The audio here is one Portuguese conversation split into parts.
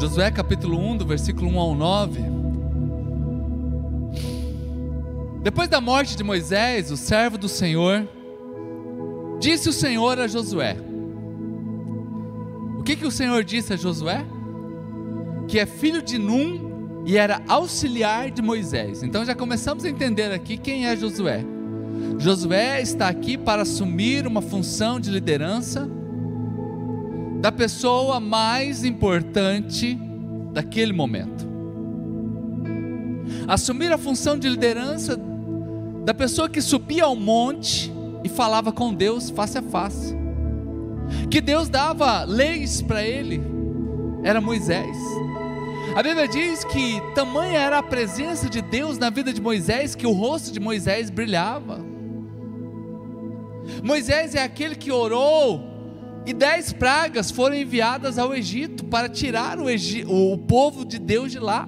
Josué capítulo 1, do versículo 1 ao 9. Depois da morte de Moisés, o servo do Senhor, disse o Senhor a Josué: O que, que o Senhor disse a Josué? Que é filho de Num e era auxiliar de Moisés. Então já começamos a entender aqui quem é Josué. Josué está aqui para assumir uma função de liderança da pessoa mais importante daquele momento. Assumir a função de liderança da pessoa que subia ao monte e falava com Deus face a face. Que Deus dava leis para ele, era Moisés. A Bíblia diz que tamanha era a presença de Deus na vida de Moisés que o rosto de Moisés brilhava. Moisés é aquele que orou e dez pragas foram enviadas ao Egito para tirar o, o povo de Deus de lá.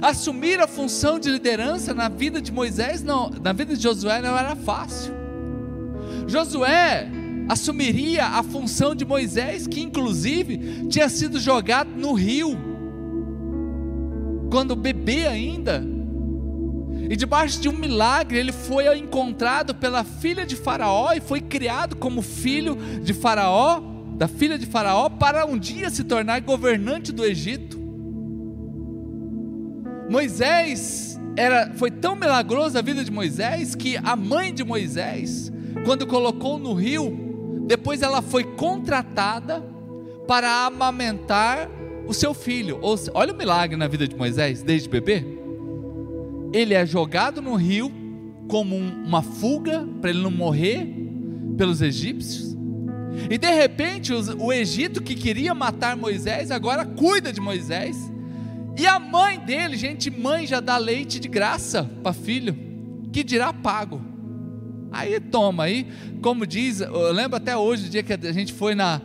Assumir a função de liderança na vida de Moisés, não, na vida de Josué não era fácil. Josué assumiria a função de Moisés, que inclusive tinha sido jogado no rio, quando bebê ainda, e debaixo de um milagre, ele foi encontrado pela filha de Faraó e foi criado como filho de Faraó, da filha de Faraó, para um dia se tornar governante do Egito. Moisés era, foi tão milagrosa a vida de Moisés que a mãe de Moisés, quando colocou no rio, depois ela foi contratada para amamentar o seu filho. Olha o milagre na vida de Moisés, desde bebê ele é jogado no rio como uma fuga para ele não morrer pelos egípcios. E de repente o Egito que queria matar Moisés agora cuida de Moisés. E a mãe dele, gente, mãe já dá leite de graça para filho, que dirá pago. Aí toma aí, como diz, eu lembro até hoje o dia que a gente foi na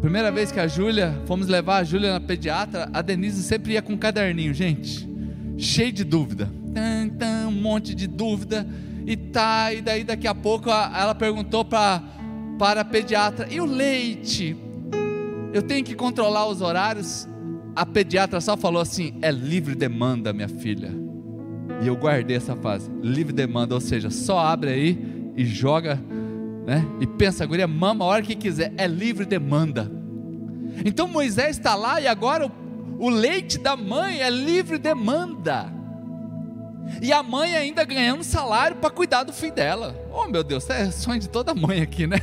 primeira vez que a Júlia, fomos levar a Júlia na pediatra, a Denise sempre ia com um caderninho, gente cheio de dúvida, um monte de dúvida, e tá, e daí daqui a pouco ela perguntou para para a pediatra: "E o leite? Eu tenho que controlar os horários?" A pediatra só falou assim: "É livre demanda, minha filha." E eu guardei essa frase, livre demanda, ou seja, só abre aí e joga, né? E pensa, guria, mama a hora que quiser, é livre demanda. Então Moisés está lá e agora o o leite da mãe é livre demanda. E a mãe ainda ganhando salário para cuidar do filho dela. Oh, meu Deus, é sonho de toda mãe aqui, né?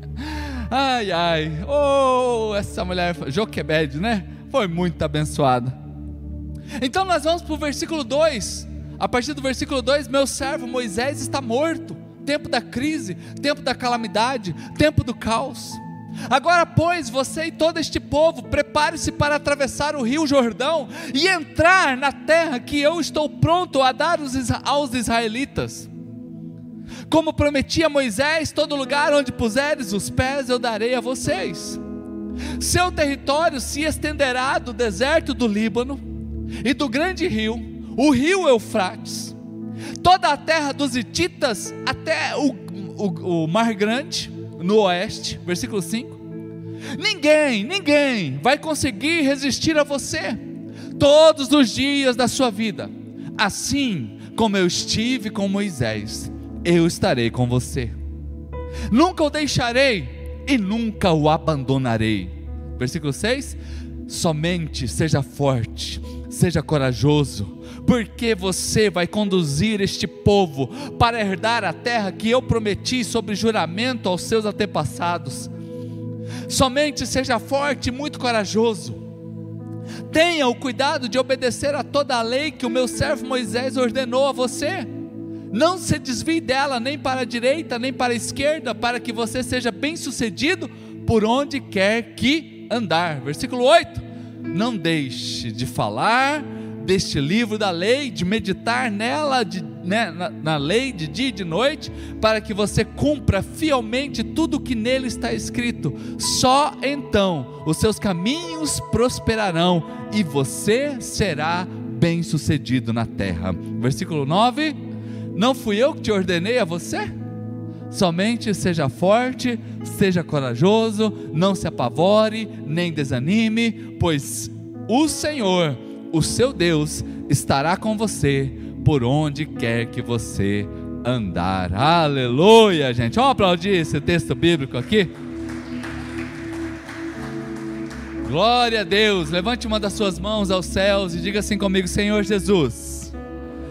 Ai, ai. Oh, essa mulher, Joquebed, né? Foi muito abençoada. Então nós vamos para o versículo 2. A partir do versículo 2, meu servo Moisés está morto. Tempo da crise, tempo da calamidade, tempo do caos. Agora, pois, você e todo este povo, prepare-se para atravessar o rio Jordão e entrar na terra que eu estou pronto a dar aos israelitas. Como prometi a Moisés, todo lugar onde puseres os pés eu darei a vocês. Seu território se estenderá do deserto do Líbano e do grande rio, o rio Eufrates, toda a terra dos Hititas até o, o, o Mar Grande no oeste, versículo 5. Ninguém, ninguém vai conseguir resistir a você todos os dias da sua vida. Assim como eu estive com Moisés, eu estarei com você. Nunca o deixarei e nunca o abandonarei. Versículo 6: Somente seja forte, seja corajoso, porque você vai conduzir este povo para herdar a terra que eu prometi sobre juramento aos seus antepassados. Somente seja forte e muito corajoso. Tenha o cuidado de obedecer a toda a lei que o meu servo Moisés ordenou a você. Não se desvie dela nem para a direita nem para a esquerda, para que você seja bem-sucedido por onde quer que andar. Versículo 8: Não deixe de falar deste livro da lei, de meditar nela, de, né, na, na lei de dia e de noite, para que você cumpra fielmente tudo o que nele está escrito. Só então os seus caminhos prosperarão e você será bem-sucedido na terra. Versículo 9: Não fui eu que te ordenei a você? Somente seja forte, seja corajoso, não se apavore, nem desanime, pois o Senhor, o seu Deus, estará com você por onde quer que você andar. Aleluia, gente. Vamos aplaudir esse texto bíblico aqui? Glória a Deus. Levante uma das suas mãos aos céus e diga assim comigo: Senhor Jesus,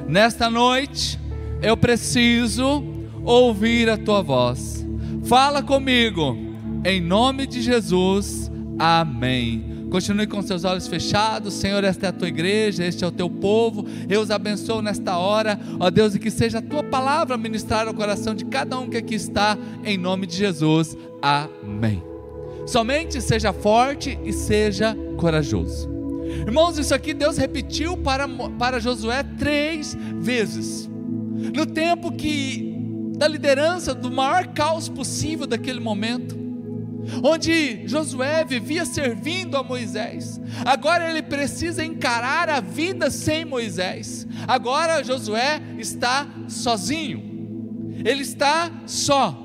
nesta noite eu preciso ouvir a tua voz. Fala comigo, em nome de Jesus. Amém. Continue com seus olhos fechados, Senhor. Esta é a tua igreja, este é o teu povo. Eu os abençoo nesta hora, ó Deus, e que seja a tua palavra ministrar ao coração de cada um que aqui está, em nome de Jesus. Amém. Somente seja forte e seja corajoso. Irmãos, isso aqui Deus repetiu para, para Josué três vezes. No tempo que, da liderança, do maior caos possível daquele momento, onde Josué vivia servindo a Moisés, agora ele precisa encarar a vida sem Moisés. Agora Josué está sozinho, ele está só.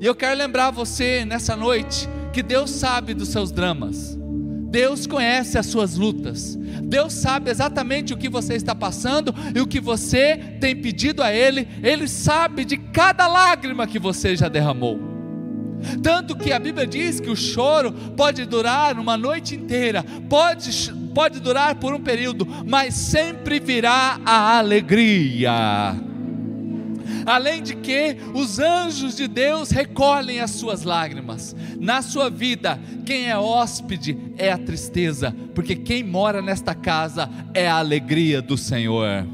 E eu quero lembrar você nessa noite que Deus sabe dos seus dramas, Deus conhece as suas lutas, Deus sabe exatamente o que você está passando e o que você tem pedido a Ele, Ele sabe de cada lágrima que você já derramou. Tanto que a Bíblia diz que o choro pode durar uma noite inteira, pode, pode durar por um período, mas sempre virá a alegria além de que os anjos de Deus recolhem as suas lágrimas. Na sua vida, quem é hóspede é a tristeza, porque quem mora nesta casa é a alegria do Senhor.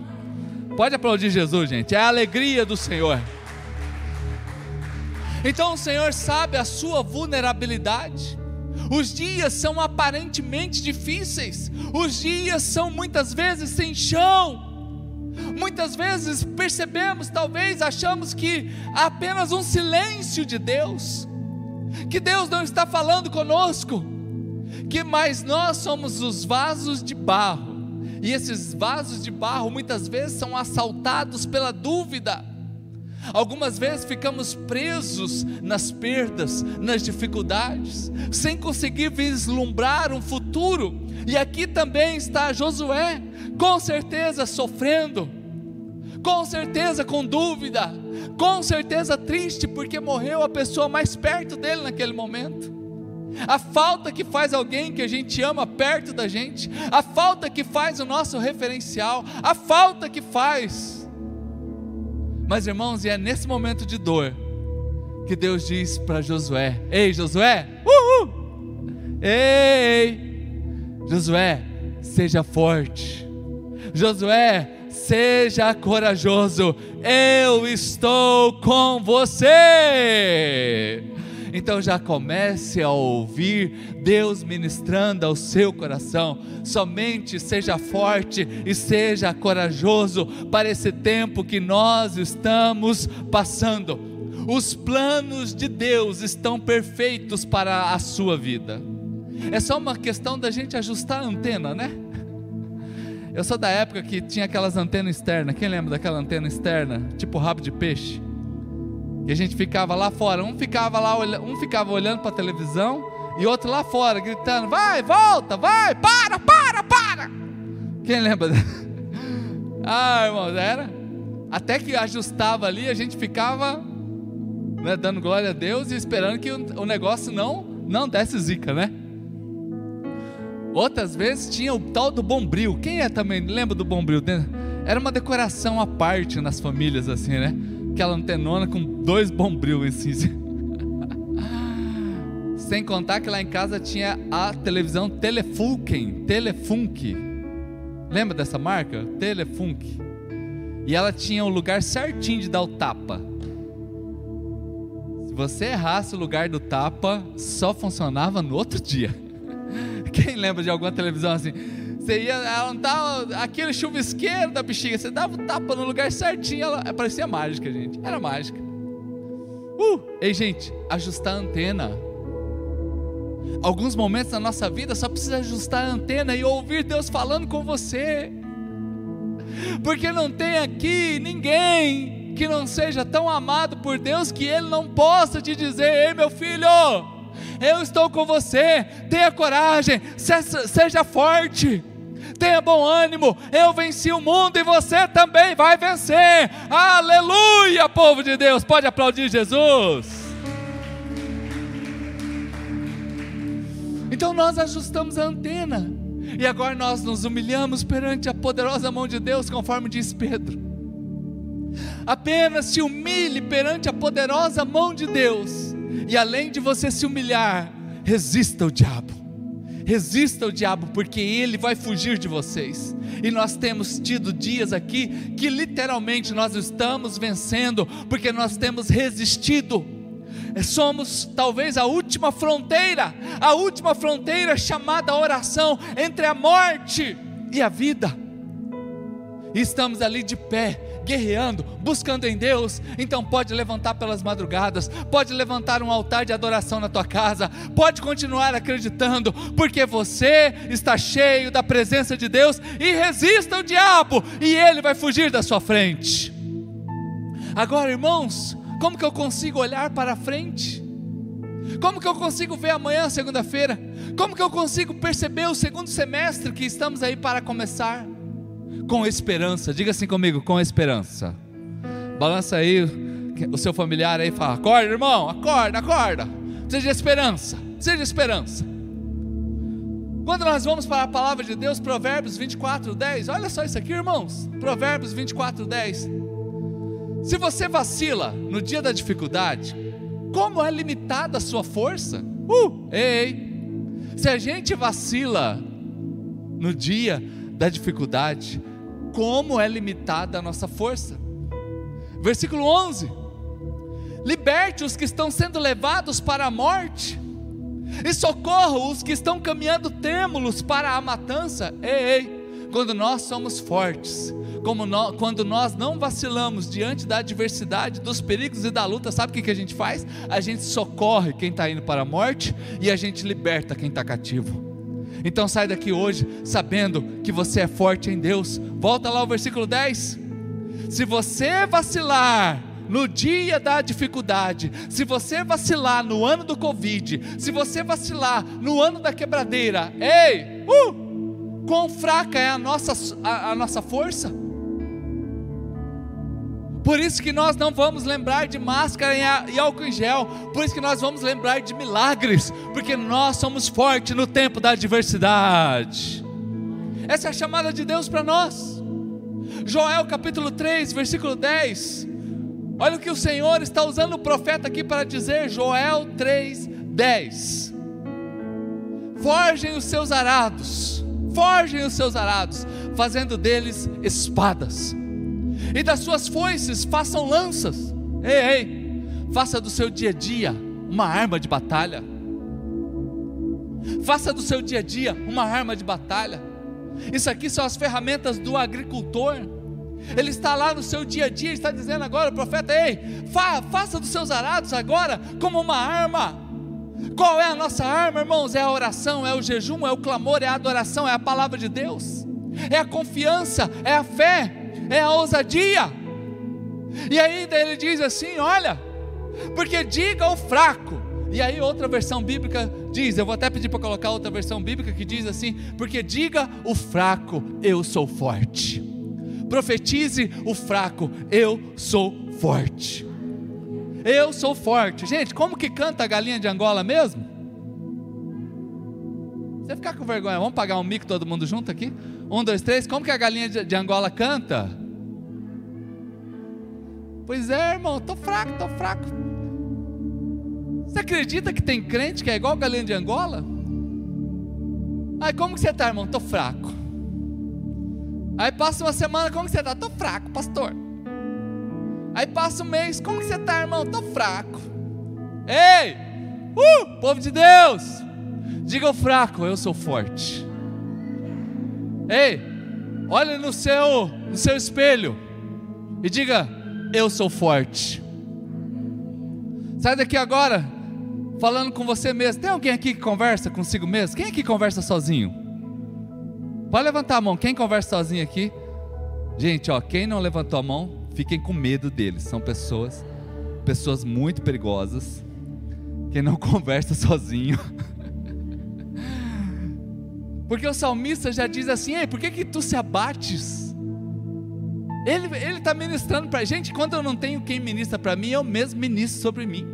Pode aplaudir Jesus, gente, é a alegria do Senhor. Então o Senhor sabe a sua vulnerabilidade. Os dias são aparentemente difíceis, os dias são muitas vezes sem chão, Muitas vezes percebemos, talvez achamos que há apenas um silêncio de Deus, que Deus não está falando conosco, que mais nós somos os vasos de barro, e esses vasos de barro muitas vezes são assaltados pela dúvida. Algumas vezes ficamos presos nas perdas, nas dificuldades, sem conseguir vislumbrar um futuro. E aqui também está Josué, com certeza sofrendo, com certeza com dúvida, com certeza triste porque morreu a pessoa mais perto dele naquele momento. A falta que faz alguém que a gente ama perto da gente, a falta que faz o nosso referencial, a falta que faz. Mas irmãos, e é nesse momento de dor que Deus diz para Josué: Ei, Josué, uhul! Ei, Josué, seja forte Josué, seja corajoso, eu estou com você. Então já comece a ouvir Deus ministrando ao seu coração. Somente seja forte e seja corajoso para esse tempo que nós estamos passando. Os planos de Deus estão perfeitos para a sua vida. É só uma questão da gente ajustar a antena, né? Eu sou da época que tinha aquelas antenas externas. Quem lembra daquela antena externa? Tipo rabo de peixe. Que a gente ficava lá fora. Um ficava lá, um ficava olhando para a televisão e outro lá fora, gritando: vai, volta, vai, para, para, para. Quem lembra? ah, irmãos, era. Até que ajustava ali, a gente ficava né, dando glória a Deus e esperando que o, o negócio não, não desse zica, né? Outras vezes tinha o tal do bombril. Quem é também? Lembra do bombril? Era uma decoração à parte nas famílias, assim, né? Aquela antenona com dois bombril assim. Sem contar que lá em casa tinha a televisão Telefunken, Telefunk. Lembra dessa marca? Telefunk. E ela tinha o lugar certinho de dar o tapa. Se você errasse o lugar do tapa, só funcionava no outro dia. Quem lembra de alguma televisão assim? Você ia, ela não tava, aquele chuvisqueiro da bexiga, você dava um tapa no lugar certinho, ela parecia mágica, gente. Era mágica. Uh! Ei, gente, ajustar a antena. Alguns momentos na nossa vida só precisa ajustar a antena e ouvir Deus falando com você. Porque não tem aqui ninguém que não seja tão amado por Deus que ele não possa te dizer: Ei, meu filho, eu estou com você, tenha coragem, seja forte. Tenha bom ânimo, eu venci o mundo e você também vai vencer. Aleluia, povo de Deus. Pode aplaudir Jesus. Então nós ajustamos a antena. E agora nós nos humilhamos perante a poderosa mão de Deus, conforme diz Pedro. Apenas se humilhe perante a poderosa mão de Deus, e além de você se humilhar, resista ao diabo. Resista ao diabo, porque ele vai fugir de vocês. E nós temos tido dias aqui que literalmente nós estamos vencendo, porque nós temos resistido. Somos talvez a última fronteira, a última fronteira chamada oração entre a morte e a vida. E estamos ali de pé, guerreando, buscando em Deus, então pode levantar pelas madrugadas, pode levantar um altar de adoração na tua casa, pode continuar acreditando, porque você está cheio da presença de Deus e resista ao diabo, e ele vai fugir da sua frente. Agora, irmãos, como que eu consigo olhar para frente? Como que eu consigo ver amanhã, segunda-feira? Como que eu consigo perceber o segundo semestre que estamos aí para começar? Com esperança. Diga assim comigo, com esperança. Balança aí o seu familiar aí e fala: acorda, irmão, acorda, acorda. Seja esperança, seja esperança. Quando nós vamos para a palavra de Deus, Provérbios 24, 10, olha só isso aqui, irmãos. Provérbios 24, 10. Se você vacila no dia da dificuldade, como é limitada a sua força? Uh, ei, se a gente vacila no dia da dificuldade, como é limitada a nossa força. Versículo 11: Liberte os que estão sendo levados para a morte, e socorra os que estão caminhando têmulos para a matança. Ei, ei, quando nós somos fortes, como quando nós não vacilamos diante da adversidade, dos perigos e da luta, sabe o que, que a gente faz? A gente socorre quem está indo para a morte e a gente liberta quem está cativo. Então sai daqui hoje sabendo que você é forte em Deus. Volta lá ao versículo 10. Se você vacilar no dia da dificuldade, se você vacilar no ano do Covid, se você vacilar no ano da quebradeira, ei, uh, quão fraca é a nossa, a, a nossa força? Por isso que nós não vamos lembrar de máscara e álcool em gel. Por isso que nós vamos lembrar de milagres. Porque nós somos fortes no tempo da adversidade. Essa é a chamada de Deus para nós. Joel capítulo 3, versículo 10. Olha o que o Senhor está usando o profeta aqui para dizer. Joel 3, 10. Forgem os seus arados. Forgem os seus arados. Fazendo deles espadas e das suas foices façam lanças. Ei, ei, faça do seu dia a dia uma arma de batalha. Faça do seu dia a dia uma arma de batalha. Isso aqui são as ferramentas do agricultor. Ele está lá no seu dia a dia, está dizendo agora, o profeta, ei, fa faça dos seus arados agora como uma arma. Qual é a nossa arma, irmãos? É a oração, é o jejum, é o clamor, é a adoração, é a palavra de Deus, é a confiança, é a fé é a ousadia. E ainda ele diz assim: olha, porque diga ao fraco. E aí outra versão bíblica diz, eu vou até pedir para colocar outra versão bíblica que diz assim: porque diga o fraco, eu sou forte. Profetize o fraco, eu sou forte. Eu sou forte. Gente, como que canta a galinha de Angola mesmo? Você ficar com vergonha, vamos pagar um mico todo mundo junto aqui? Um, dois, três. Como que a galinha de Angola canta? Pois é, irmão, tô fraco, tô fraco. Você acredita que tem crente que é igual galinha de Angola? Aí como que você está, irmão? Tô fraco. Aí passa uma semana, como que você está? Tô fraco, pastor. Aí passa um mês, como que você está, irmão? Tô fraco. Ei, uh, povo de Deus, diga o fraco, eu sou forte. Ei, olha no seu, no seu espelho e diga: Eu sou forte. Sai daqui agora, falando com você mesmo. Tem alguém aqui que conversa consigo mesmo? Quem aqui conversa sozinho? Pode levantar a mão. Quem conversa sozinho aqui? Gente, ó, quem não levantou a mão, fiquem com medo deles. São pessoas, pessoas muito perigosas, que não conversa sozinho. Porque o salmista já diz assim: Ei, por que, que tu se abates? Ele está ministrando para a gente. Quando eu não tenho quem ministra para mim, eu mesmo ministro sobre mim.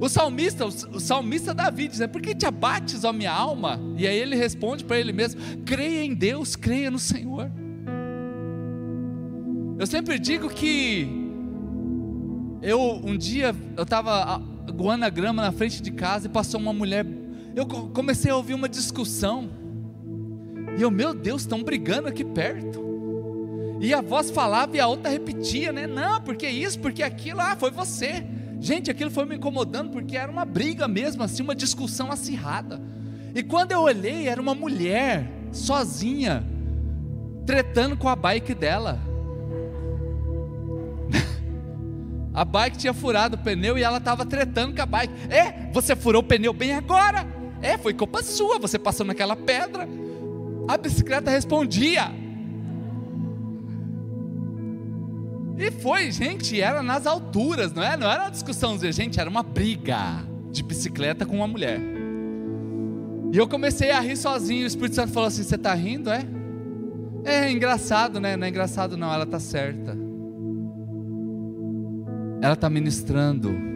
O salmista, o salmista Davi diz: Por que te abates, ó minha alma? E aí ele responde para ele mesmo: Creia em Deus, creia no Senhor. Eu sempre digo que eu um dia eu estava aguando a grama na frente de casa e passou uma mulher eu comecei a ouvir uma discussão. E eu, meu Deus, estão brigando aqui perto. E a voz falava e a outra repetia, né? Não, porque isso, porque aquilo, ah, foi você. Gente, aquilo foi me incomodando porque era uma briga mesmo, assim, uma discussão acirrada. E quando eu olhei, era uma mulher sozinha, tretando com a bike dela. a bike tinha furado o pneu e ela estava tretando com a bike. É, você furou o pneu bem agora. É, foi culpa sua, você passou naquela pedra. A bicicleta respondia. E foi, gente, era nas alturas, não é? Não era uma discussãozinha, gente, era uma briga de bicicleta com uma mulher. E eu comecei a rir sozinho. O Espírito Santo falou assim: Você está rindo, é? É engraçado, né? Não é engraçado, não, ela está certa. Ela está ministrando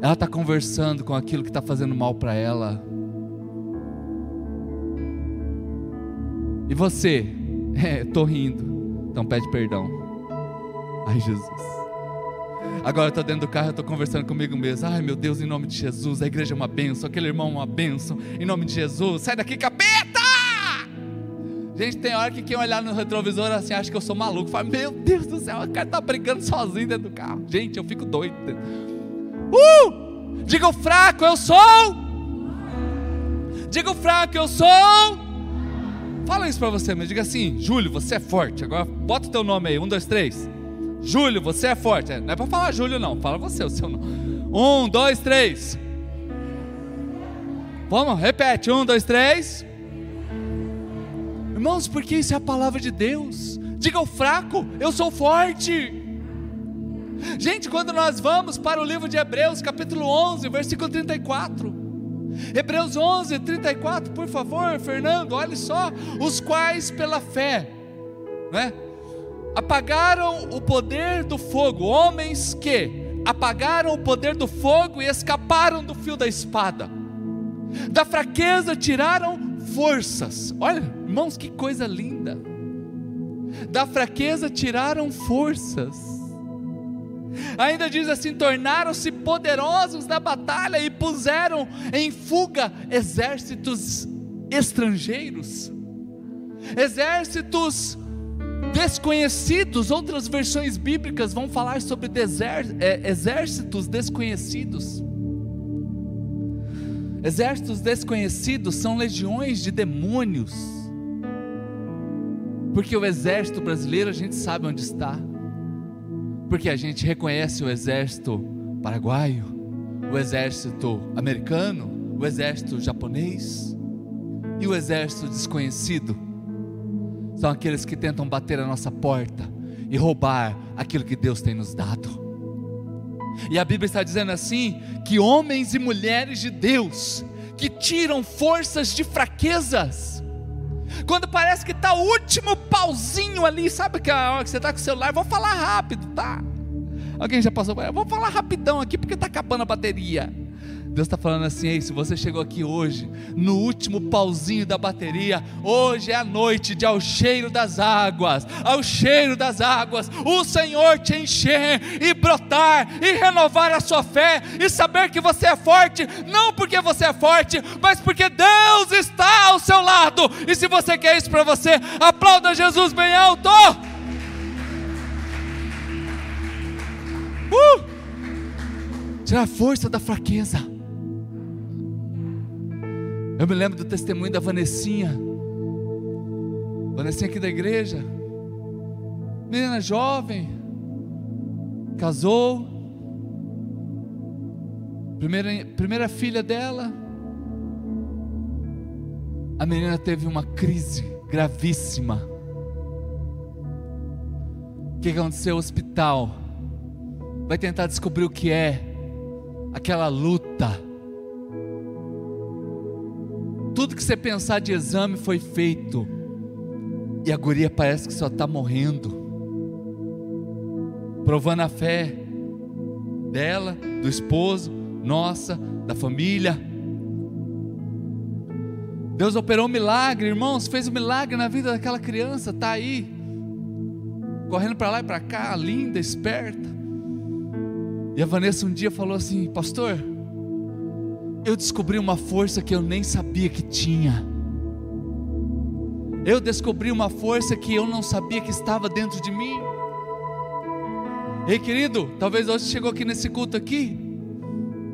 ela está conversando com aquilo que está fazendo mal para ela. E você? É, estou rindo. Então pede perdão. Ai, Jesus. Agora eu estou dentro do carro, eu estou conversando comigo mesmo. Ai, meu Deus, em nome de Jesus, a igreja é uma benção, aquele irmão é uma benção. Em nome de Jesus, sai daqui, capeta! Gente, tem hora que quem olhar no retrovisor assim acha que eu sou maluco. Fala, meu Deus do céu, o cara está brigando sozinho dentro do carro. Gente, eu fico doido. Uh! Diga o fraco, eu sou. Diga o fraco, eu sou. Fala isso para você, mas diga assim: Júlio, você é forte. Agora bota o teu nome aí. Um, dois, três. Júlio, você é forte. É, não é para falar Júlio, não. Fala você o seu nome. Um, dois, três. Vamos, repete. Um, dois, três. Irmãos, porque isso é a palavra de Deus. Diga o fraco, eu sou forte. Gente, quando nós vamos para o livro de Hebreus, capítulo 11, versículo 34. Hebreus 11, 34, por favor, Fernando, olhe só. Os quais pela fé, né? Apagaram o poder do fogo, homens que apagaram o poder do fogo e escaparam do fio da espada. Da fraqueza tiraram forças. Olha, irmãos, que coisa linda. Da fraqueza tiraram forças Ainda diz assim: tornaram-se poderosos na batalha e puseram em fuga exércitos estrangeiros, exércitos desconhecidos. Outras versões bíblicas vão falar sobre é, exércitos desconhecidos. Exércitos desconhecidos são legiões de demônios, porque o exército brasileiro a gente sabe onde está porque a gente reconhece o exército paraguaio, o exército americano, o exército japonês e o exército desconhecido. São aqueles que tentam bater a nossa porta e roubar aquilo que Deus tem nos dado. E a Bíblia está dizendo assim: que homens e mulheres de Deus, que tiram forças de fraquezas, quando parece que está o último pauzinho ali, sabe que a hora que você está com o celular, vou falar rápido, tá? Alguém já passou por aí? Vou falar rapidão aqui porque está acabando a bateria. Deus está falando assim: Ei, se você chegou aqui hoje, no último pauzinho da bateria, hoje é a noite de ao cheiro das águas, ao cheiro das águas, o Senhor te encher e brotar e renovar a sua fé e saber que você é forte, não porque você é forte, mas porque Deus está ao seu lado. E se você quer isso para você, aplauda Jesus bem alto. Uh! Tirar a força da fraqueza. Eu me lembro do testemunho da Vanessinha. Vanessinha aqui da igreja. Menina jovem. Casou. Primeira, primeira filha dela. A menina teve uma crise gravíssima. que aconteceu? O hospital vai tentar descobrir o que é aquela luta. Tudo que você pensar de exame foi feito, e a guria parece que só está morrendo, provando a fé dela, do esposo, nossa, da família. Deus operou um milagre, irmãos, fez um milagre na vida daquela criança, está aí, correndo para lá e para cá, linda, esperta. E a Vanessa um dia falou assim: Pastor, eu descobri uma força que eu nem sabia que tinha. Eu descobri uma força que eu não sabia que estava dentro de mim. Ei, querido, talvez hoje chegou aqui nesse culto aqui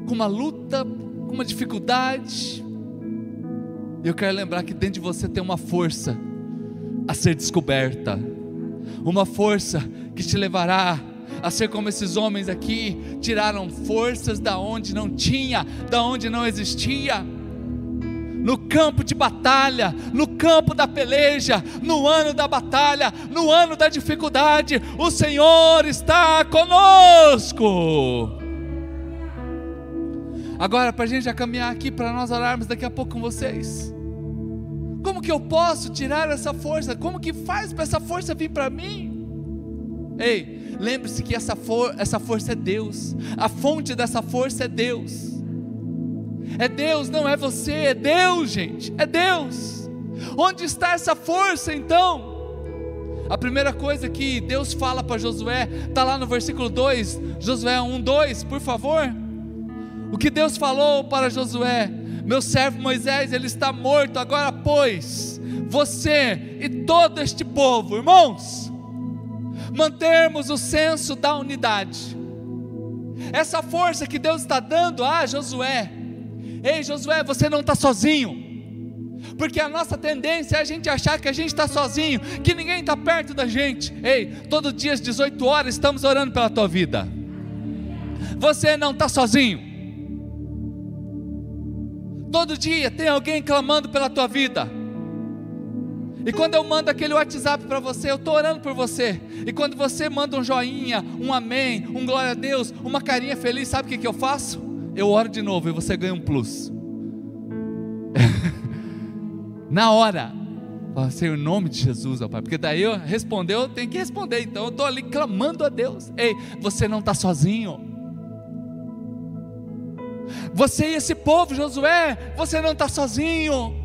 com uma luta, com uma dificuldade, eu quero lembrar que dentro de você tem uma força a ser descoberta, uma força que te levará a ser como esses homens aqui, tiraram forças da onde não tinha, da onde não existia. No campo de batalha, no campo da peleja, no ano da batalha, no ano da dificuldade, o Senhor está conosco. Agora, para a gente já caminhar aqui, para nós orarmos daqui a pouco com vocês. Como que eu posso tirar essa força? Como que faz para essa força vir para mim? Ei, lembre-se que essa, for essa força é Deus, a fonte dessa força é Deus. É Deus, não é você, é Deus, gente, é Deus. Onde está essa força então? A primeira coisa que Deus fala para Josué, está lá no versículo 2, Josué 1, 2, por favor. O que Deus falou para Josué: meu servo Moisés, ele está morto, agora, pois, você e todo este povo, irmãos, mantermos o senso da unidade, essa força que Deus está dando a Josué, ei Josué, você não está sozinho, porque a nossa tendência é a gente achar que a gente está sozinho, que ninguém está perto da gente. Ei, todo dia às 18 horas estamos orando pela tua vida. Você não está sozinho. Todo dia tem alguém clamando pela tua vida. E quando eu mando aquele WhatsApp para você, eu estou orando por você. E quando você manda um joinha, um amém, um glória a Deus, uma carinha feliz, sabe o que, que eu faço? Eu oro de novo e você ganha um plus. Na hora. Fala, em nome de Jesus, ó Pai. Porque daí eu respondeu, eu tenho que responder. Então eu estou ali clamando a Deus. Ei, você não está sozinho. Você e esse povo, Josué, você não está sozinho.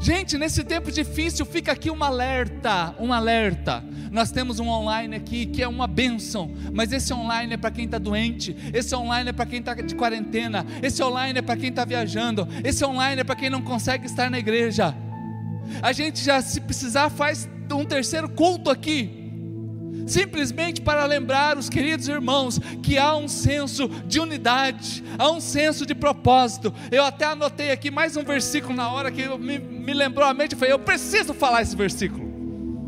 Gente, nesse tempo difícil, fica aqui um alerta, um alerta. Nós temos um online aqui que é uma bênção, mas esse online é para quem está doente, esse online é para quem está de quarentena, esse online é para quem está viajando, esse online é para quem não consegue estar na igreja. A gente já, se precisar, faz um terceiro culto aqui simplesmente para lembrar os queridos irmãos que há um senso de unidade, há um senso de propósito. Eu até anotei aqui mais um versículo na hora que me, me lembrou a mente, eu falei, eu preciso falar esse versículo.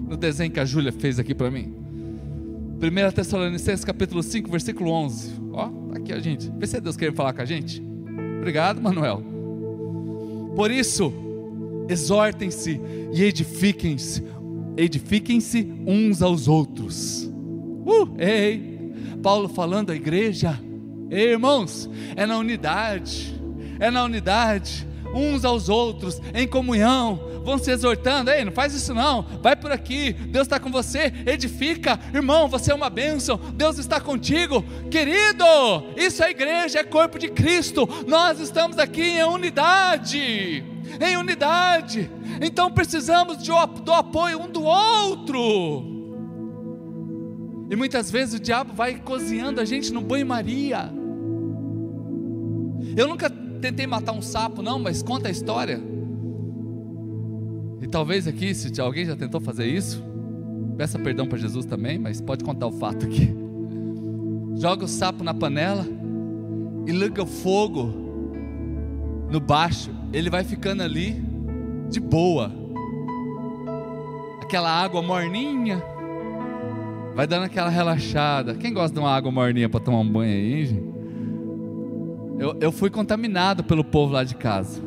No desenho que a Júlia fez aqui para mim. 1 Tessalonicenses capítulo 5, versículo 11. Ó, tá aqui a gente. Vê se é Deus querendo falar com a gente. Obrigado, Manuel. Por isso, exortem-se e edifiquem-se edifiquem-se uns aos outros. Uh, ei, Paulo falando à igreja, ei, irmãos, é na unidade, é na unidade, uns aos outros, em comunhão, vão se exortando, ei, não faz isso não, vai por aqui, Deus está com você, edifica, irmão, você é uma bênção, Deus está contigo, querido, isso é igreja, é corpo de Cristo, nós estamos aqui em unidade, em unidade, então precisamos de, do apoio um do outro. E muitas vezes o diabo vai cozinhando a gente no banho-maria. Eu nunca tentei matar um sapo, não, mas conta a história. E talvez aqui, se alguém já tentou fazer isso, peça perdão para Jesus também, mas pode contar o fato aqui. Joga o sapo na panela e liga o fogo no baixo, ele vai ficando ali de boa. Aquela água morninha, vai dando aquela relaxada. Quem gosta de uma água morninha para tomar um banho aí, gente? Eu, eu fui contaminado pelo povo lá de casa.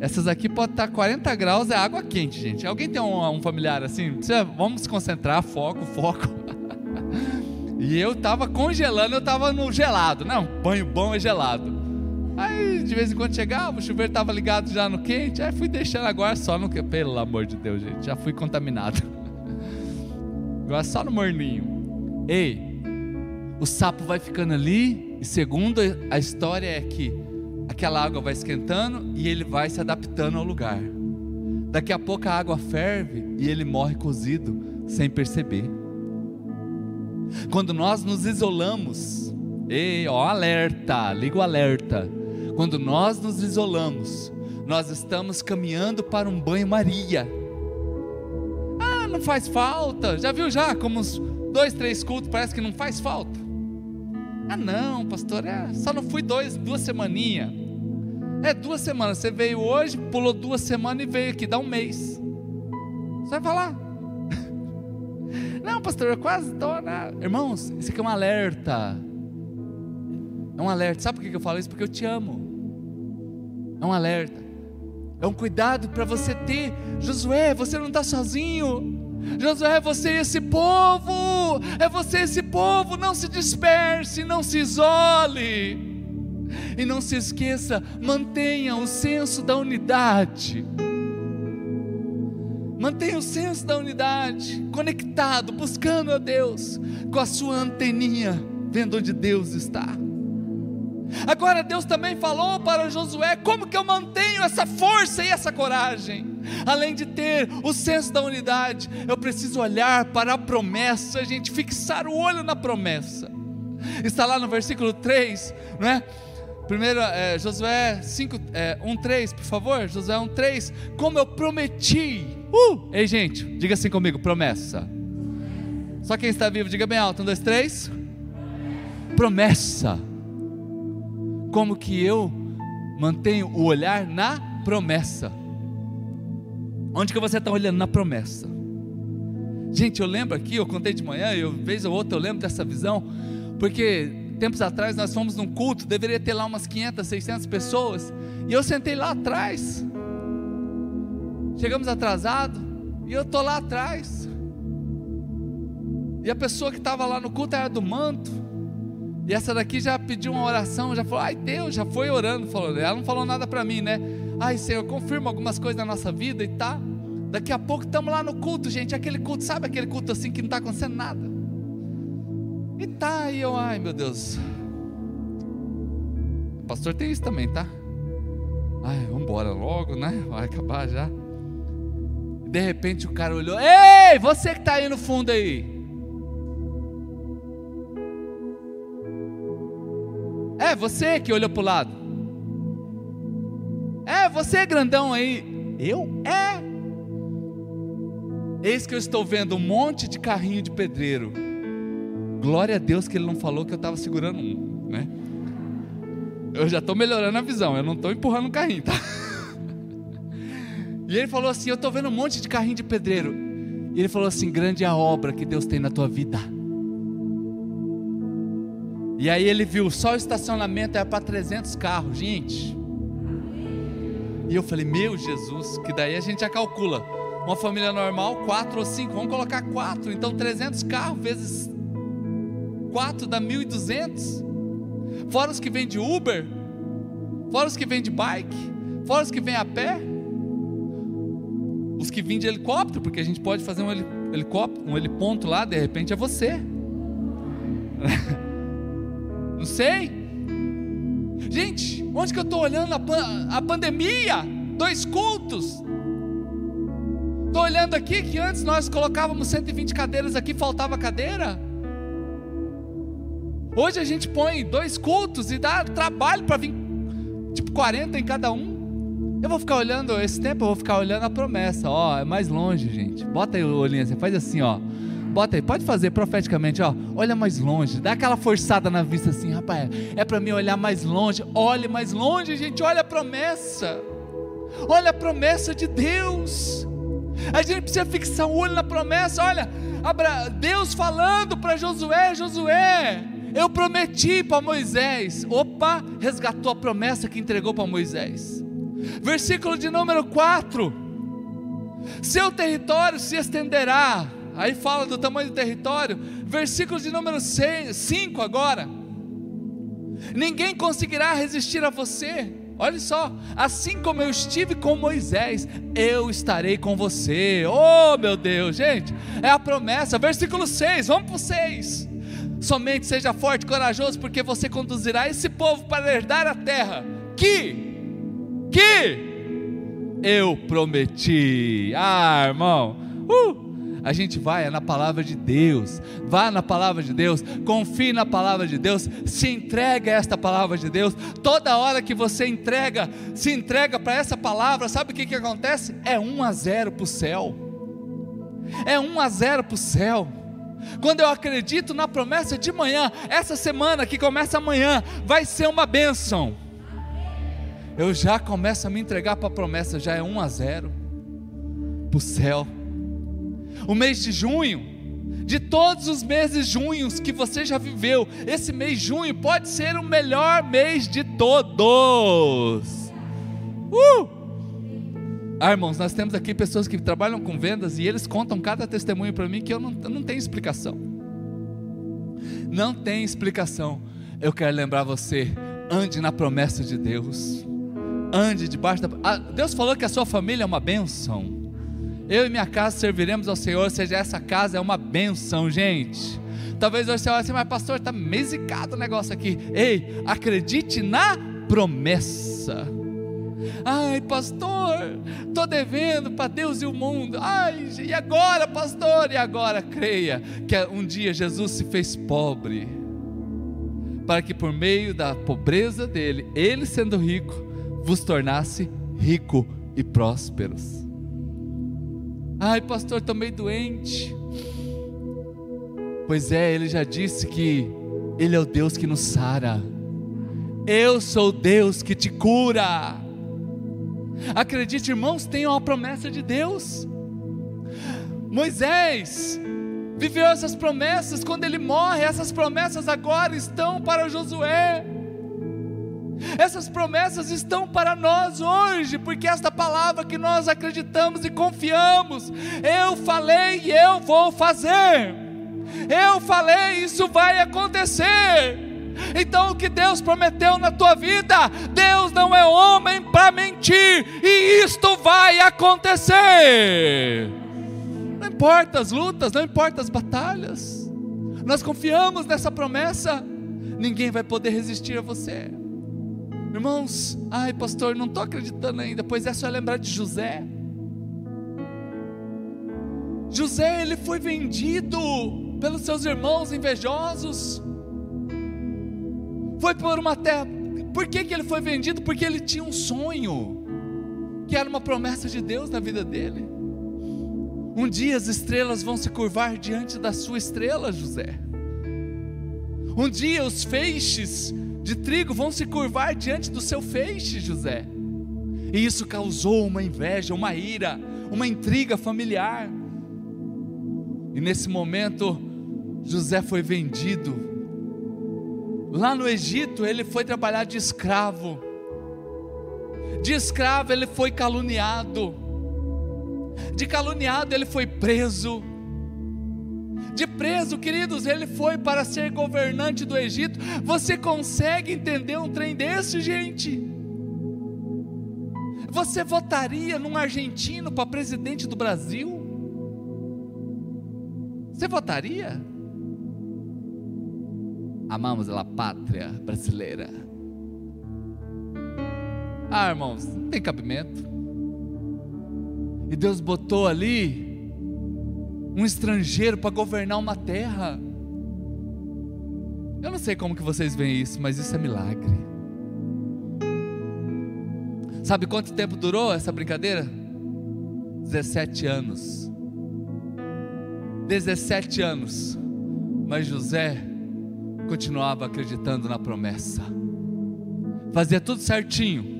Essas aqui pode estar 40 graus, é água quente, gente. Alguém tem um, um familiar assim? Vamos se concentrar, foco, foco. E eu estava congelando, eu estava no gelado. Não, banho bom é gelado. Aí de vez em quando chegava, o chuveiro estava ligado já no quente. Aí fui deixando agora só no que. Pelo amor de Deus, gente, já fui contaminado. Agora só no morninho. Ei, o sapo vai ficando ali, e segundo a história é que aquela água vai esquentando e ele vai se adaptando ao lugar. Daqui a pouco a água ferve e ele morre cozido sem perceber. Quando nós nos isolamos, ei, ó, alerta, liga o alerta. Quando nós nos isolamos, nós estamos caminhando para um banho-maria. Ah, não faz falta. Já viu já como uns dois, três cultos parece que não faz falta? Ah, não, pastor, é, só não fui dois, duas semaninhas. É duas semanas. Você veio hoje, pulou duas semanas e veio aqui, dá um mês. Você vai falar? Não, pastor, eu quase estou. Né? Irmãos, isso aqui é um alerta. É um alerta. Sabe por que eu falo isso? Porque eu te amo. É um alerta. É um cuidado para você ter. Josué, você não está sozinho. Josué, é você e esse povo. É você esse povo. Não se disperse, não se isole. E não se esqueça, mantenha o senso da unidade. Mantenha o senso da unidade, conectado, buscando a Deus, com a sua anteninha, vendo onde Deus está. Agora Deus também falou para Josué como que eu mantenho essa força e essa coragem. Além de ter o senso da unidade, eu preciso olhar para a promessa, a gente fixar o olho na promessa. Está lá no versículo 3, não é? Primeiro, é, Josué 5, é, 1, 3, por favor. Josué 1, 3. Como eu prometi. Uh! Ei, gente, diga assim comigo: promessa. Só quem está vivo, diga bem alto. Um, dois, três. Promessa. Como que eu mantenho o olhar na promessa? Onde que você está olhando? Na promessa. Gente, eu lembro aqui, eu contei de manhã, eu vez ou outra eu lembro dessa visão, porque tempos atrás nós fomos num culto, deveria ter lá umas 500, 600 pessoas, e eu sentei lá atrás. Chegamos atrasado, e eu tô lá atrás. E a pessoa que estava lá no culto era do manto. E essa daqui já pediu uma oração, já falou: "Ai, Deus, já foi orando", falou. Ela não falou nada para mim, né? "Ai, Senhor, confirma algumas coisas na nossa vida e tá. Daqui a pouco estamos lá no culto, gente, aquele culto, sabe aquele culto assim que não está acontecendo nada? E tá aí, eu, ai meu Deus. O pastor tem isso também, tá? Ai, vamos embora logo, né? Vai acabar já. De repente o cara olhou: Ei, você que está aí no fundo aí. É você que olhou para o lado. É você grandão aí. Eu? É. Eis que eu estou vendo um monte de carrinho de pedreiro Glória a Deus que ele não falou que eu estava segurando um, né? Eu já estou melhorando a visão, eu não estou empurrando um carrinho, tá? E ele falou assim: Eu estou vendo um monte de carrinho de pedreiro. E ele falou assim: Grande é a obra que Deus tem na tua vida. E aí ele viu só o estacionamento era para 300 carros, gente. E eu falei: Meu Jesus, que daí a gente já calcula. Uma família normal, quatro ou cinco, vamos colocar quatro. Então 300 carros vezes 4 dá 1.200. Fora os que vêm de Uber, fora os que vêm de bike, fora os que vêm a pé, os que vêm de helicóptero, porque a gente pode fazer um helicóptero, um heliponto lá, de repente é você. Não sei. Gente, onde que eu estou olhando a, a pandemia? Dois cultos. Estou olhando aqui que antes nós colocávamos 120 cadeiras aqui, faltava cadeira. Hoje a gente põe dois cultos e dá trabalho para vir, tipo 40 em cada um. Eu vou ficar olhando, esse tempo eu vou ficar olhando a promessa, ó, é mais longe, gente. Bota aí o olhinho assim, faz assim, ó. Bota aí, pode fazer profeticamente, ó. Olha mais longe, dá aquela forçada na vista assim, rapaz. É para mim olhar mais longe. Olhe mais longe, gente. Olha a promessa. Olha a promessa de Deus. A gente precisa fixar o olho na promessa. Olha, Deus falando para Josué: Josué, eu prometi para Moisés. Opa, resgatou a promessa que entregou para Moisés. Versículo de número 4. Seu território se estenderá. Aí fala do tamanho do território. Versículo de número 5 agora. Ninguém conseguirá resistir a você. Olha só, assim como eu estive com Moisés, eu estarei com você. Oh, meu Deus, gente, é a promessa. Versículo 6, vamos para o 6. Somente seja forte e corajoso, porque você conduzirá esse povo para herdar a terra que, que eu prometi. Ah, irmão, uh, a gente vai é na palavra de Deus, vá na palavra de Deus, confie na palavra de Deus, se entrega a esta palavra de Deus. Toda hora que você entrega, se entrega para essa palavra, sabe o que, que acontece? É 1 a 0 para o céu. É 1 a 0 para o céu. Quando eu acredito na promessa de manhã, essa semana que começa amanhã, vai ser uma bênção. Eu já começo a me entregar para a promessa, já é 1 a 0 para o céu o mês de junho, de todos os meses junhos que você já viveu, esse mês de junho pode ser o melhor mês de todos. Uh! Ah, irmãos, nós temos aqui pessoas que trabalham com vendas e eles contam cada testemunho para mim que eu não, eu não tenho explicação. Não tem explicação. Eu quero lembrar você, ande na promessa de Deus. Ande debaixo da. Ah, Deus falou que a sua família é uma bênção. Eu e minha casa serviremos ao Senhor, seja essa casa é uma benção, gente. Talvez você olhe assim, mas pastor, está mesicado o negócio aqui. Ei, acredite na promessa. Ai, pastor, estou devendo para Deus e o mundo. Ai, e agora, pastor? E agora, creia que um dia Jesus se fez pobre, para que por meio da pobreza dele, ele sendo rico, vos tornasse rico e prósperos. Ai, pastor, estou meio doente. Pois é, ele já disse que Ele é o Deus que nos sara. Eu sou o Deus que te cura. Acredite, irmãos, tenham a promessa de Deus. Moisés viveu essas promessas, quando ele morre, essas promessas agora estão para Josué. Essas promessas estão para nós hoje, porque esta palavra que nós acreditamos e confiamos, eu falei e eu vou fazer. Eu falei, isso vai acontecer. Então, o que Deus prometeu na tua vida, Deus não é homem para mentir, e isto vai acontecer. Não importa as lutas, não importa as batalhas, nós confiamos nessa promessa, ninguém vai poder resistir a você. Irmãos, ai pastor, não estou acreditando ainda, pois é só lembrar de José. José, ele foi vendido pelos seus irmãos invejosos. Foi por uma terra. Por que, que ele foi vendido? Porque ele tinha um sonho, que era uma promessa de Deus na vida dele. Um dia as estrelas vão se curvar diante da sua estrela, José. Um dia os feixes de trigo vão se curvar diante do seu feixe, José. E isso causou uma inveja, uma ira, uma intriga familiar. E nesse momento, José foi vendido. Lá no Egito, ele foi trabalhar de escravo. De escravo, ele foi caluniado. De caluniado, ele foi preso de preso, queridos, ele foi para ser governante do Egito. Você consegue entender um trem desse, gente? Você votaria num argentino para presidente do Brasil? Você votaria? Amamos a pátria brasileira. Ah, irmãos, não tem cabimento. E Deus botou ali um estrangeiro para governar uma terra. Eu não sei como que vocês veem isso, mas isso é milagre. Sabe quanto tempo durou essa brincadeira? 17 anos. 17 anos. Mas José continuava acreditando na promessa. Fazia tudo certinho.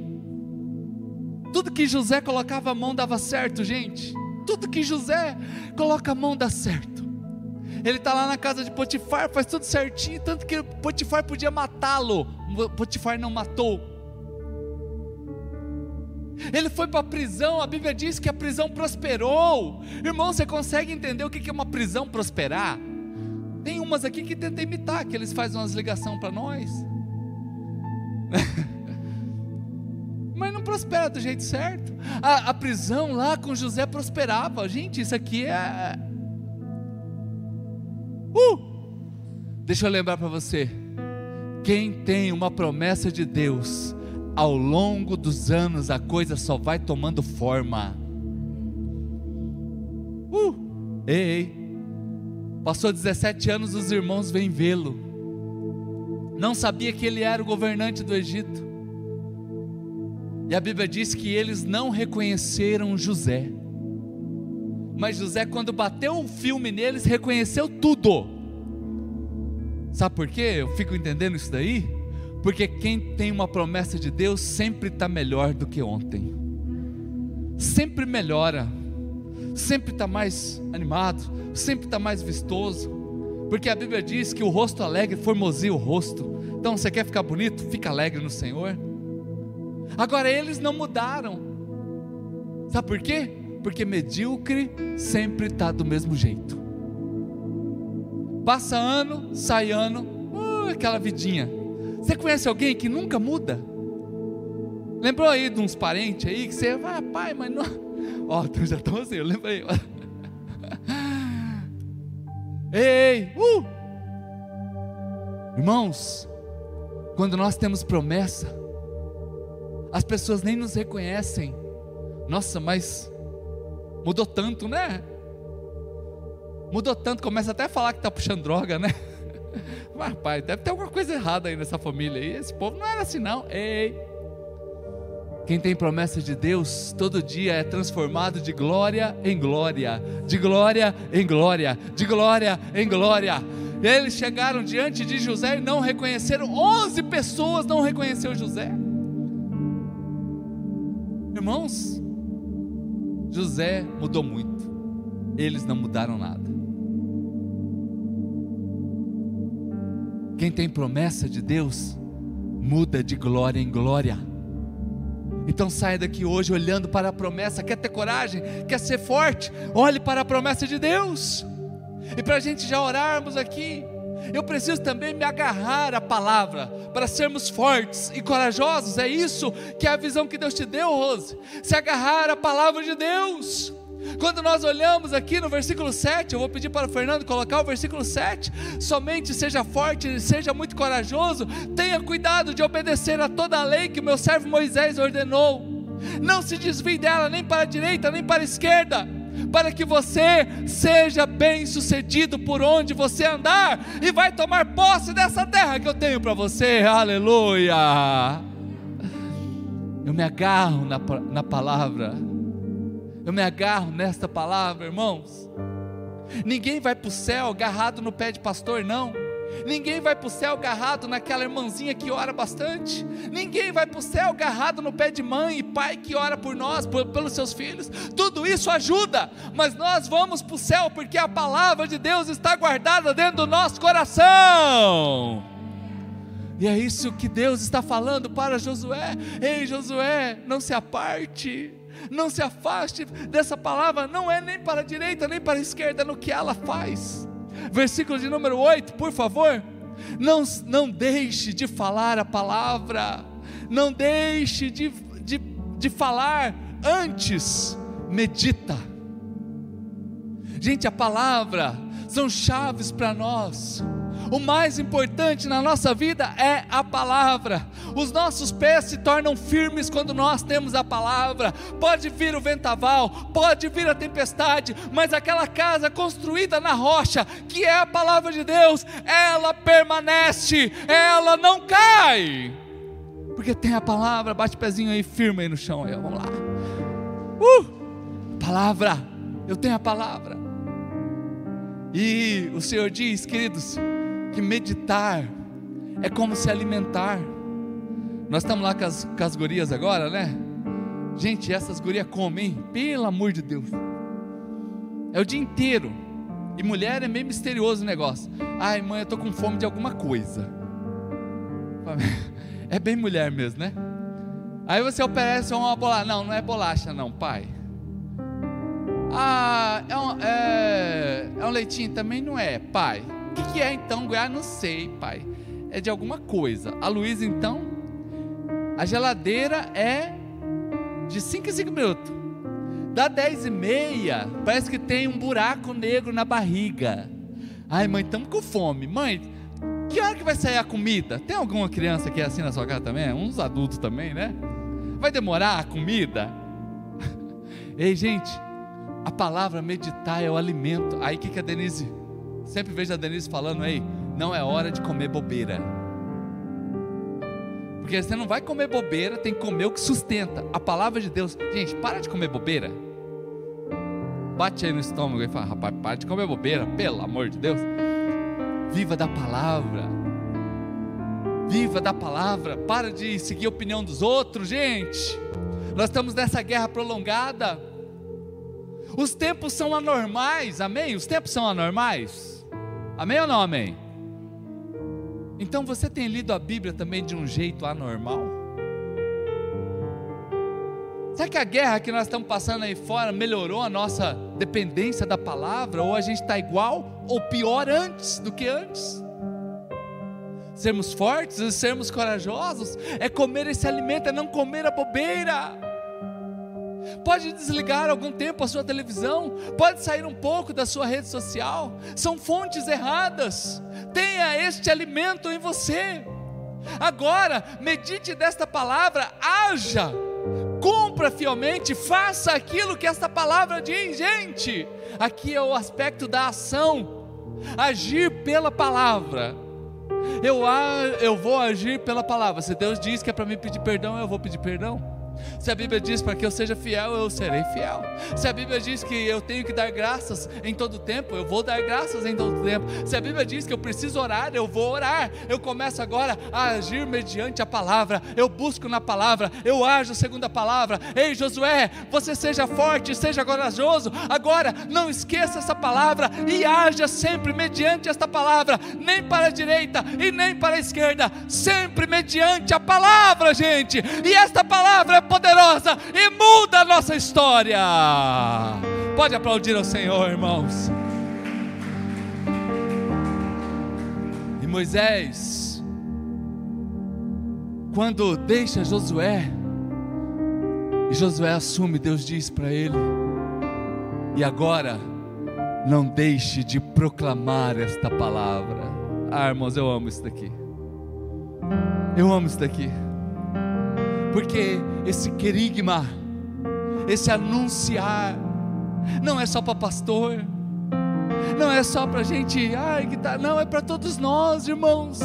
Tudo que José colocava a mão dava certo, gente tudo que José coloca a mão dá certo. Ele está lá na casa de Potifar, faz tudo certinho, tanto que Potifar podia matá-lo. Potifar não matou. Ele foi para a prisão, a Bíblia diz que a prisão prosperou. Irmão, você consegue entender o que é uma prisão prosperar? Tem umas aqui que tentam imitar, que eles fazem umas ligações para nós. Prospera do jeito certo. A, a, prisão lá com José prosperava. Gente, isso aqui é. Uh! Deixa eu lembrar para você. Quem tem uma promessa de Deus, ao longo dos anos a coisa só vai tomando forma. Uh! Ei, ei. Passou 17 anos, os irmãos vêm vê-lo. Não sabia que ele era o governante do Egito. E a Bíblia diz que eles não reconheceram José. Mas José, quando bateu o filme neles, reconheceu tudo. Sabe por quê? Eu fico entendendo isso daí? Porque quem tem uma promessa de Deus sempre está melhor do que ontem, sempre melhora, sempre está mais animado, sempre está mais vistoso, porque a Bíblia diz que o rosto alegre formoseia o rosto. Então você quer ficar bonito? Fica alegre no Senhor. Agora eles não mudaram, sabe por quê? Porque medíocre sempre está do mesmo jeito. Passa ano, sai ano, uh, aquela vidinha você conhece alguém que nunca muda? Lembrou aí de uns parentes aí que você vai, ah, pai, mas não. Ó, oh, já estão assim, eu lembrei. ei, uh! Irmãos, quando nós temos promessa, as pessoas nem nos reconhecem. Nossa, mas mudou tanto, né? Mudou tanto, começa até a falar que está puxando droga, né? Mas, pai, deve ter alguma coisa errada aí nessa família. E esse povo não era assim, não. Ei. Quem tem promessa de Deus, todo dia é transformado de glória em glória, de glória em glória, de glória em glória. Eles chegaram diante de José e não reconheceram, 11 pessoas não reconheceram José. Irmãos, José mudou muito, eles não mudaram nada. Quem tem promessa de Deus, muda de glória em glória. Então saia daqui hoje olhando para a promessa. Quer ter coragem? Quer ser forte? Olhe para a promessa de Deus. E para a gente já orarmos aqui, eu preciso também me agarrar à palavra para sermos fortes e corajosos. É isso que é a visão que Deus te deu, Rose. Se agarrar à palavra de Deus. Quando nós olhamos aqui no versículo 7, eu vou pedir para o Fernando colocar o versículo 7. Somente seja forte, seja muito corajoso, tenha cuidado de obedecer a toda a lei que o meu servo Moisés ordenou. Não se desvie dela nem para a direita nem para a esquerda, para que você seja bem sucedido por onde você andar e vai tomar posse dessa terra que eu tenho para você. Aleluia! Eu me agarro na, na palavra eu me agarro nesta palavra, irmãos. Ninguém vai para o céu agarrado no pé de pastor, não. Ninguém vai para o céu agarrado naquela irmãzinha que ora bastante. Ninguém vai para o céu agarrado no pé de mãe e pai que ora por nós, por, pelos seus filhos. Tudo isso ajuda, mas nós vamos para o céu porque a palavra de Deus está guardada dentro do nosso coração. E é isso que Deus está falando para Josué. Ei, Josué, não se aparte não se afaste dessa palavra, não é nem para a direita nem para a esquerda no que ela faz. Versículo de número 8, por favor. Não, não deixe de falar a palavra, não deixe de, de, de falar antes, medita. Gente, a palavra são chaves para nós. O mais importante na nossa vida é a palavra. Os nossos pés se tornam firmes quando nós temos a palavra. Pode vir o vendaval, pode vir a tempestade, mas aquela casa construída na rocha, que é a palavra de Deus, ela permanece, ela não cai. Porque tem a palavra, bate o pezinho aí firme aí no chão, aí, vamos lá. Uh! Palavra, eu tenho a palavra. E o Senhor diz, queridos, que meditar é como se alimentar. Nós estamos lá com as, com as gurias agora, né? Gente, essas gurias comem, pelo amor de Deus. É o dia inteiro. E mulher é meio misterioso o negócio. Ai, mãe, eu tô com fome de alguma coisa. É bem mulher mesmo, né? Aí você oferece uma bolacha. Não, não é bolacha, não, pai. Ah, é um, é, é um leitinho também? Não é, pai. Que, que é então? Ah, não sei, pai. É de alguma coisa. A Luísa, então, a geladeira é de 5 em 5 minutos. Dá 10 e meia, parece que tem um buraco negro na barriga. Ai, mãe, estamos com fome. Mãe, que hora que vai sair a comida? Tem alguma criança que é assim na sua casa também? Uns adultos também, né? Vai demorar a comida? Ei, gente, a palavra meditar é o alimento. Aí o que, que a Denise, sempre vejo a Denise falando, ei, não é hora de comer bobeira. Porque você não vai comer bobeira, tem que comer o que sustenta. A palavra de Deus. Gente, para de comer bobeira. Bate aí no estômago e fala, rapaz, para de comer bobeira, pelo amor de Deus. Viva da palavra. Viva da palavra. Para de seguir a opinião dos outros, gente. Nós estamos nessa guerra prolongada. Os tempos são anormais, amém? Os tempos são anormais. Amém ou não amém? Então você tem lido a Bíblia também de um jeito anormal? Será que a guerra que nós estamos passando aí fora melhorou a nossa dependência da palavra? Ou a gente está igual ou pior antes do que antes? Sermos fortes e sermos corajosos é comer esse alimento, é não comer a bobeira. Pode desligar algum tempo a sua televisão, pode sair um pouco da sua rede social. São fontes erradas. Tenha este alimento em você. Agora, medite desta palavra, haja, cumpra fielmente, faça aquilo que esta palavra diz, gente. Aqui é o aspecto da ação, agir pela palavra. Eu, eu vou agir pela palavra. Se Deus diz que é para me pedir perdão, eu vou pedir perdão. Se a Bíblia diz para que eu seja fiel, eu serei fiel. Se a Bíblia diz que eu tenho que dar graças em todo tempo, eu vou dar graças em todo tempo. Se a Bíblia diz que eu preciso orar, eu vou orar. Eu começo agora a agir mediante a palavra. Eu busco na palavra, eu ajo segundo a palavra. Ei, Josué, você seja forte, seja corajoso. Agora, não esqueça essa palavra e haja sempre mediante esta palavra, nem para a direita e nem para a esquerda, sempre mediante a palavra, gente. E esta palavra é poderosa e muda a nossa história. Pode aplaudir ao Senhor, irmãos. E Moisés, quando deixa Josué, e Josué assume, Deus diz para ele: E agora, não deixe de proclamar esta palavra. Ah, irmãos, eu amo isso daqui. Eu amo isso daqui porque esse querigma, esse anunciar, não é só para pastor, não é só para gente, ai que tá, não, é para todos nós, irmãos.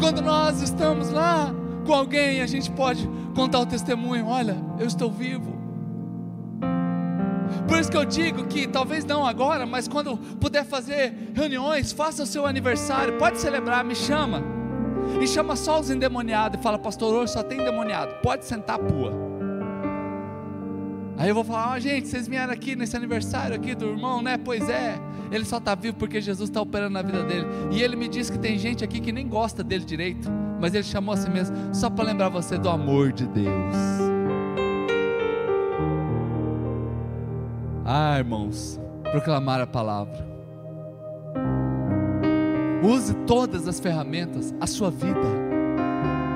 Quando nós estamos lá com alguém, a gente pode contar o testemunho: olha, eu estou vivo. Por isso que eu digo que talvez não agora, mas quando puder fazer reuniões, faça o seu aniversário, pode celebrar, me chama e chama só os endemoniados e fala: Pastor, hoje só tem endemoniado, pode sentar pua. Aí eu vou falar: ah, gente, vocês vieram aqui nesse aniversário aqui do irmão, né? Pois é, ele só está vivo porque Jesus está operando na vida dele. E ele me disse que tem gente aqui que nem gosta dele direito, mas ele chamou a si mesmo só para lembrar você do amor de Deus. Ah, irmãos, proclamar a palavra. Use todas as ferramentas, a sua vida.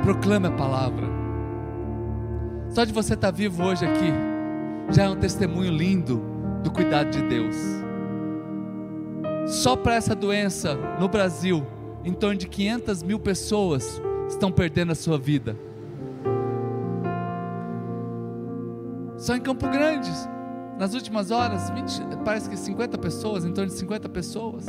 Proclame a palavra. Só de você estar vivo hoje aqui, já é um testemunho lindo do cuidado de Deus. Só para essa doença no Brasil, em torno de 500 mil pessoas estão perdendo a sua vida. Só em Campo Grande, nas últimas horas, 20, parece que 50 pessoas, em torno de 50 pessoas.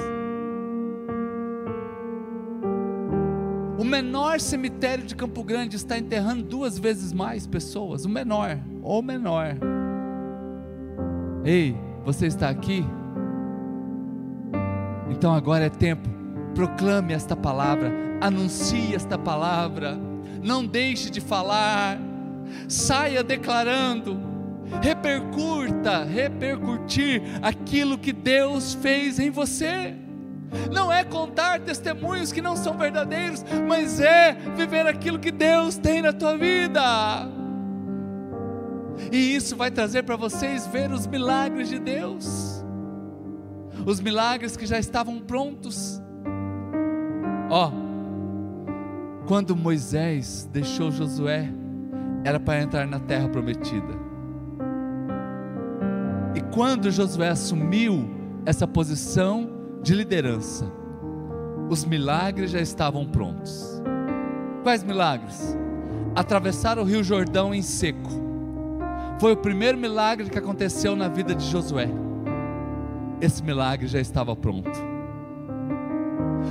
O menor cemitério de Campo Grande está enterrando duas vezes mais pessoas. O menor, ou menor. Ei, você está aqui? Então agora é tempo. Proclame esta palavra, anuncie esta palavra. Não deixe de falar. Saia declarando. Repercuta, repercutir aquilo que Deus fez em você. Não é contar testemunhos que não são verdadeiros, mas é viver aquilo que Deus tem na tua vida. E isso vai trazer para vocês ver os milagres de Deus, os milagres que já estavam prontos. Ó, quando Moisés deixou Josué, era para entrar na terra prometida. E quando Josué assumiu essa posição de liderança, os milagres já estavam prontos. Quais milagres? Atravessar o Rio Jordão em seco. Foi o primeiro milagre que aconteceu na vida de Josué. Esse milagre já estava pronto.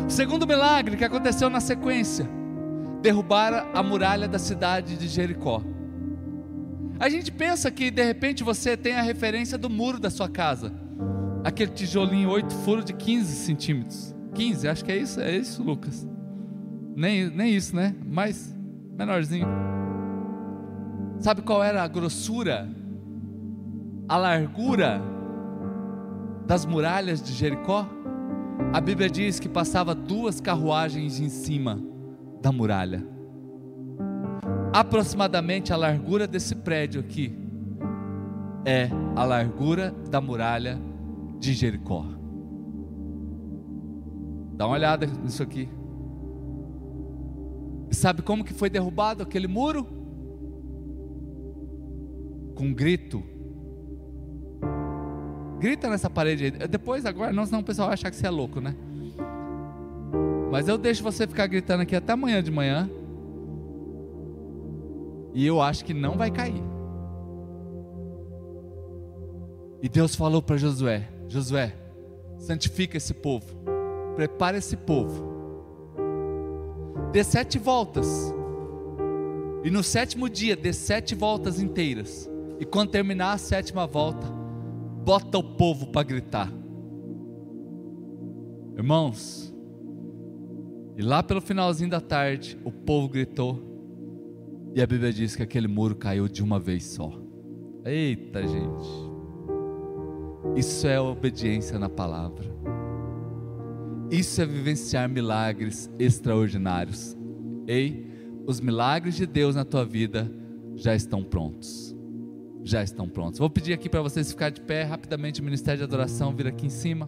O segundo milagre que aconteceu na sequência, derrubar a muralha da cidade de Jericó. A gente pensa que de repente você tem a referência do muro da sua casa aquele tijolinho 8 furos de 15 centímetros. 15, acho que é isso, é isso, Lucas. Nem, nem isso, né? Mais menorzinho. Sabe qual era a grossura, a largura das muralhas de Jericó? A Bíblia diz que passava duas carruagens em cima da muralha. Aproximadamente a largura desse prédio aqui é a largura da muralha de Jericó. Dá uma olhada nisso aqui. E sabe como que foi derrubado aquele muro? Com um grito. Grita nessa parede aí. Depois, agora, não, senão o pessoal vai achar que você é louco, né? Mas eu deixo você ficar gritando aqui até amanhã de manhã. E eu acho que não vai cair. E Deus falou para Josué: Josué, santifica esse povo, prepara esse povo, dê sete voltas, e no sétimo dia dê sete voltas inteiras, e quando terminar a sétima volta, bota o povo para gritar. Irmãos, e lá pelo finalzinho da tarde, o povo gritou, e a Bíblia diz que aquele muro caiu de uma vez só. Eita, gente. Isso é obediência na palavra. Isso é vivenciar milagres extraordinários. Ei, os milagres de Deus na tua vida já estão prontos. Já estão prontos. Vou pedir aqui para vocês ficar de pé rapidamente. O ministério de adoração vir aqui em cima.